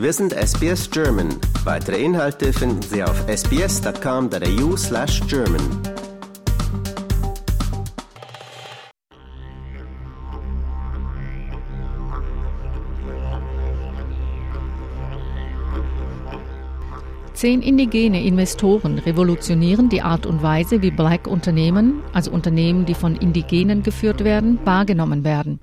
Wir sind SBS German. Weitere Inhalte finden Sie auf sbs.com.au slash German. Zehn indigene Investoren revolutionieren die Art und Weise, wie Black-Unternehmen, also Unternehmen, die von Indigenen geführt werden, wahrgenommen werden.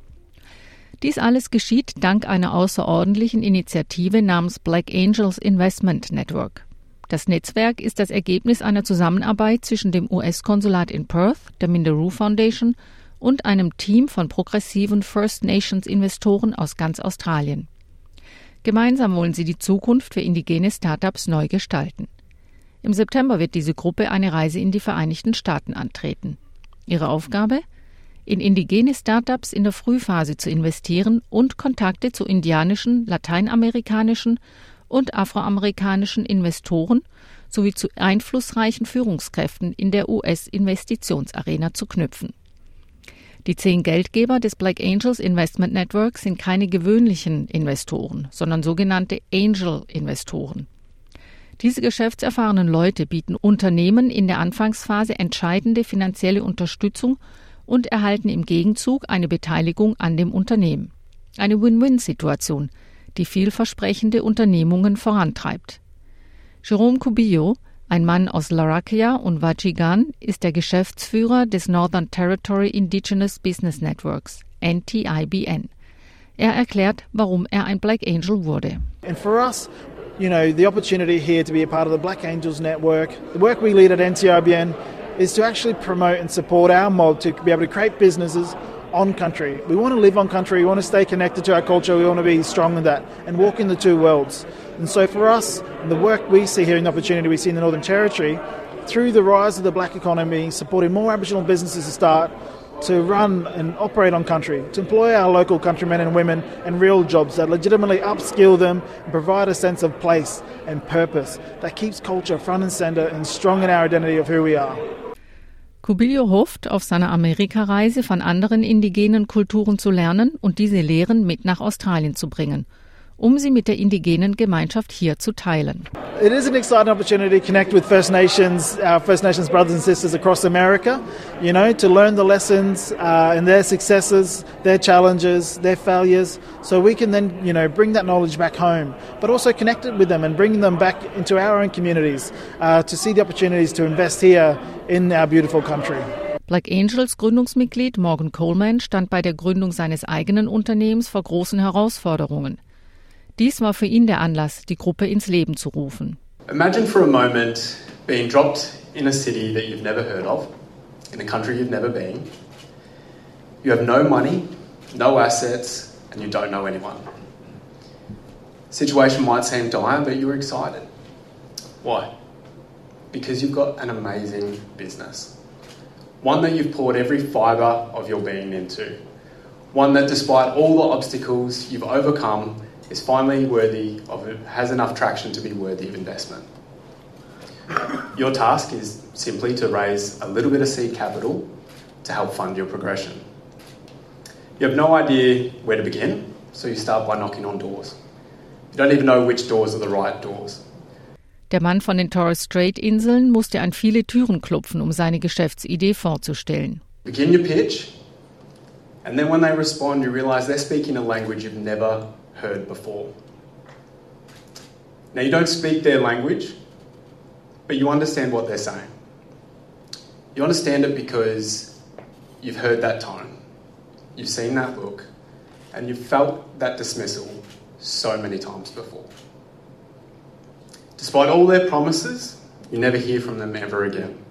Dies alles geschieht dank einer außerordentlichen Initiative namens Black Angels Investment Network. Das Netzwerk ist das Ergebnis einer Zusammenarbeit zwischen dem US-Konsulat in Perth, der Minderoo Foundation und einem Team von progressiven First Nations Investoren aus ganz Australien. Gemeinsam wollen sie die Zukunft für indigene Startups neu gestalten. Im September wird diese Gruppe eine Reise in die Vereinigten Staaten antreten. Ihre Aufgabe? In indigene Startups in der Frühphase zu investieren und Kontakte zu indianischen, lateinamerikanischen und afroamerikanischen Investoren sowie zu einflussreichen Führungskräften in der US-Investitionsarena zu knüpfen. Die zehn Geldgeber des Black Angels Investment Network sind keine gewöhnlichen Investoren, sondern sogenannte Angel-Investoren. Diese geschäftserfahrenen Leute bieten Unternehmen in der Anfangsphase entscheidende finanzielle Unterstützung und erhalten im Gegenzug eine Beteiligung an dem Unternehmen. Eine Win-Win-Situation, die vielversprechende Unternehmungen vorantreibt. Jerome Cubillo, ein Mann aus Larakia und Wajigan ist der Geschäftsführer des Northern Territory Indigenous Business Networks, NTIBN. Er erklärt, warum er ein Black Angel wurde. And for us, you know, the opportunity here to be a part of the Black Angels Network, the work we lead at NTIBN is to actually promote and support our mob to be able to create businesses on country. We want to live on country, we want to stay connected to our culture, we want to be strong in that and walk in the two worlds. And so for us, the work we see here and the opportunity we see in the Northern Territory, through the rise of the black economy, supporting more Aboriginal businesses to start, to run and operate on country, to employ our local countrymen and women in real jobs that legitimately upskill them and provide a sense of place and purpose that keeps culture front and centre and strong in our identity of who we are. Cubillo hofft, auf seiner Amerikareise von anderen indigenen Kulturen zu lernen und diese Lehren mit nach Australien zu bringen – um sie mit der indigenen Gemeinschaft hier zu teilen. It is an exciting opportunity to connect with First Nations, our First Nations brothers and sisters across America, you know, to learn the lessons uh, and their successes, their challenges, their failures, so we can then, you know, bring that knowledge back home, but also connect it with them and bring them back into our own communities uh, to see the opportunities to invest here in our beautiful country. Black Angels Gründungsmitglied Morgan Coleman stand bei der Gründung seines eigenen Unternehmens vor großen Herausforderungen. Dies war für ihn der Anlass, die Gruppe ins Leben zu rufen. Imagine for a moment being dropped in a city that you've never heard of, in a country you've never been. You have no money, no assets, and you don't know anyone. Situation might seem dire, but you're excited. Why? Because you've got an amazing business. One that you've poured every fibre of your being into. One that, despite all the obstacles you've overcome, is finally worthy of has enough traction to be worthy of investment. Your task is simply to raise a little bit of seed capital to help fund your progression. You have no idea where to begin, so you start by knocking on doors. You don't even know which doors are the right doors. Der Mann von den Torres Strait Inseln musste an viele Türen klopfen, um seine Geschäftsidee vorzustellen. Begin your pitch, and then when they respond, you realize they're speaking a language you've never heard before. Now, you don't speak their language, but you understand what they're saying. You understand it because you've heard that tone, you've seen that look, and you've felt that dismissal so many times before. Despite all their promises, you never hear from them ever again.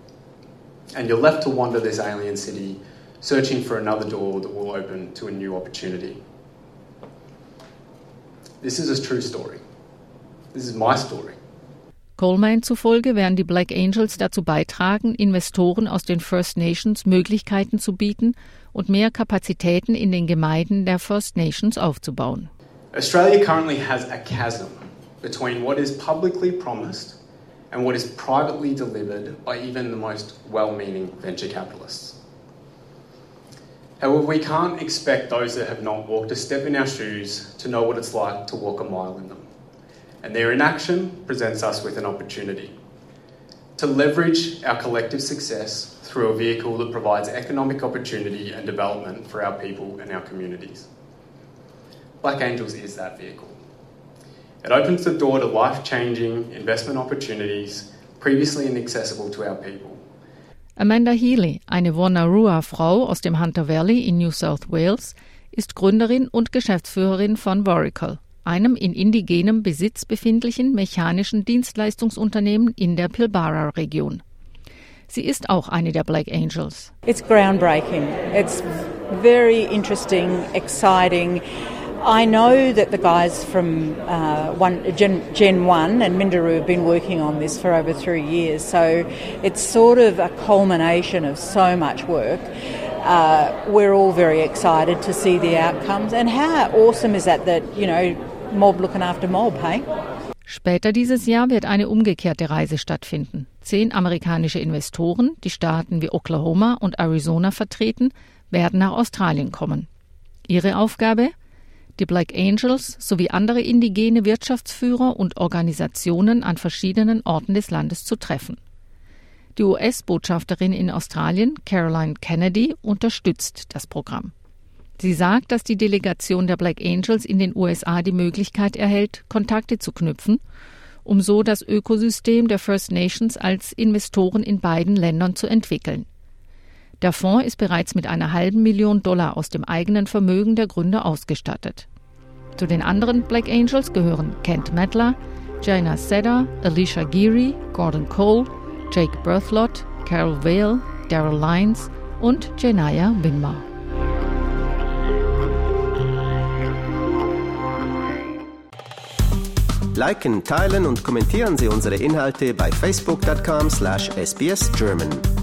And you're left to wander this alien city, searching for another door that will open to a new opportunity. This is a true story. This is my story. Coleman zufolge werden die Black Angels dazu beitragen, Investoren aus den First Nations Möglichkeiten zu bieten und mehr Kapazitäten in den Gemeinden der First Nations aufzubauen. Australia currently has a chasm between what is publicly promised and what is privately delivered by even the most well-meaning venture capitalists. However, we can't expect those that have not walked a step in our shoes to know what it's like to walk a mile in them. and their inaction presents us with an opportunity to leverage our collective success through a vehicle that provides economic opportunity and development for our people and our communities. Black Angels is that vehicle. It opens the door to life changing investment opportunities previously inaccessible to our people. Amanda Healy, eine Wonnarua-Frau aus dem Hunter Valley in New South Wales, ist Gründerin und Geschäftsführerin von Vorical, einem in indigenem Besitz befindlichen mechanischen Dienstleistungsunternehmen in der Pilbara-Region. Sie ist auch eine der Black Angels. It's groundbreaking. It's very interesting, exciting. I know that the guys from uh, one, Gen, Gen 1 and Mindaroo have been working on this for over three years, so it's sort of a culmination of so much work. Uh, we're all very excited to see the outcomes, and how awesome is that that, you know, mob looking after mob, hey? Später dieses Jahr wird eine umgekehrte Reise stattfinden. Zehn amerikanische Investoren, die Staaten wie Oklahoma und Arizona vertreten, werden nach Australien kommen. Ihre Aufgabe? Die Black Angels sowie andere indigene Wirtschaftsführer und Organisationen an verschiedenen Orten des Landes zu treffen. Die US-Botschafterin in Australien, Caroline Kennedy, unterstützt das Programm. Sie sagt, dass die Delegation der Black Angels in den USA die Möglichkeit erhält, Kontakte zu knüpfen, um so das Ökosystem der First Nations als Investoren in beiden Ländern zu entwickeln. Der Fonds ist bereits mit einer halben Million Dollar aus dem eigenen Vermögen der Gründer ausgestattet. Zu den anderen Black Angels gehören Kent Medler, Jaina Sedder, Alicia Geary, Gordon Cole, Jake Berthlot, Carol Vale, Daryl Lyons und Janaya Winmar. Liken, teilen und kommentieren Sie unsere Inhalte bei facebook.com/sbsgerman.